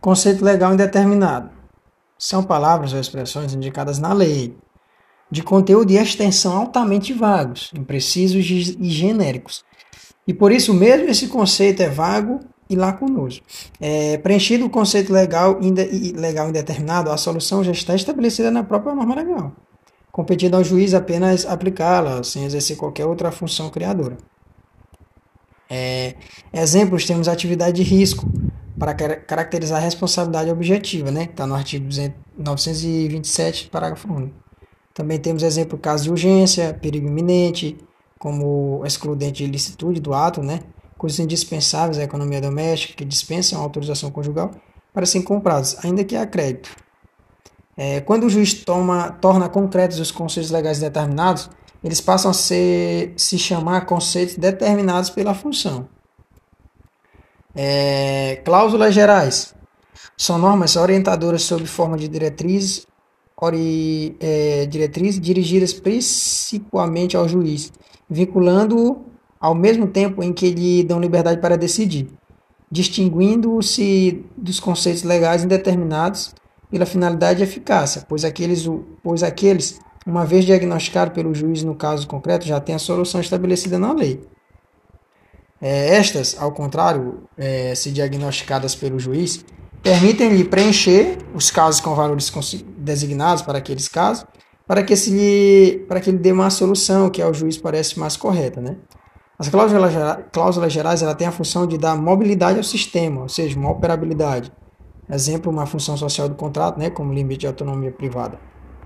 Conceito legal indeterminado. São palavras ou expressões indicadas na lei, de conteúdo e extensão altamente vagos, imprecisos e genéricos. E por isso mesmo esse conceito é vago e lacunoso. É, preenchido o conceito legal, inde, legal indeterminado, a solução já está estabelecida na própria norma legal, competindo ao juiz apenas aplicá-la, sem exercer qualquer outra função criadora. É, exemplos, temos atividade de risco, para caracterizar a responsabilidade objetiva, né? Está no artigo 927, parágrafo 1. Também temos exemplo caso de urgência, perigo iminente, como excludente de licitude do ato, né? Coisas indispensáveis à economia doméstica que dispensam a autorização conjugal para serem comprados, ainda que a crédito. É, quando o juiz toma, torna concretos os conceitos legais determinados, eles passam a ser, se chamar conceitos determinados pela função. É, cláusulas gerais são normas orientadoras sob forma de diretrizes, ori, é, diretrizes dirigidas principalmente ao juiz, vinculando-o ao mesmo tempo em que lhe dão liberdade para decidir, distinguindo-se dos conceitos legais indeterminados pela finalidade e eficácia, pois aqueles, pois aqueles, uma vez diagnosticados pelo juiz no caso concreto, já têm a solução estabelecida na lei. É, estas, ao contrário, é, se diagnosticadas pelo juiz, permitem-lhe preencher os casos com valores designados para aqueles casos, para que, se lhe, para que ele dê uma solução que ao juiz parece mais correta. Né? As cláusulas, cláusulas gerais ela têm a função de dar mobilidade ao sistema, ou seja, uma operabilidade. Exemplo, uma função social do contrato, né, como limite de autonomia privada.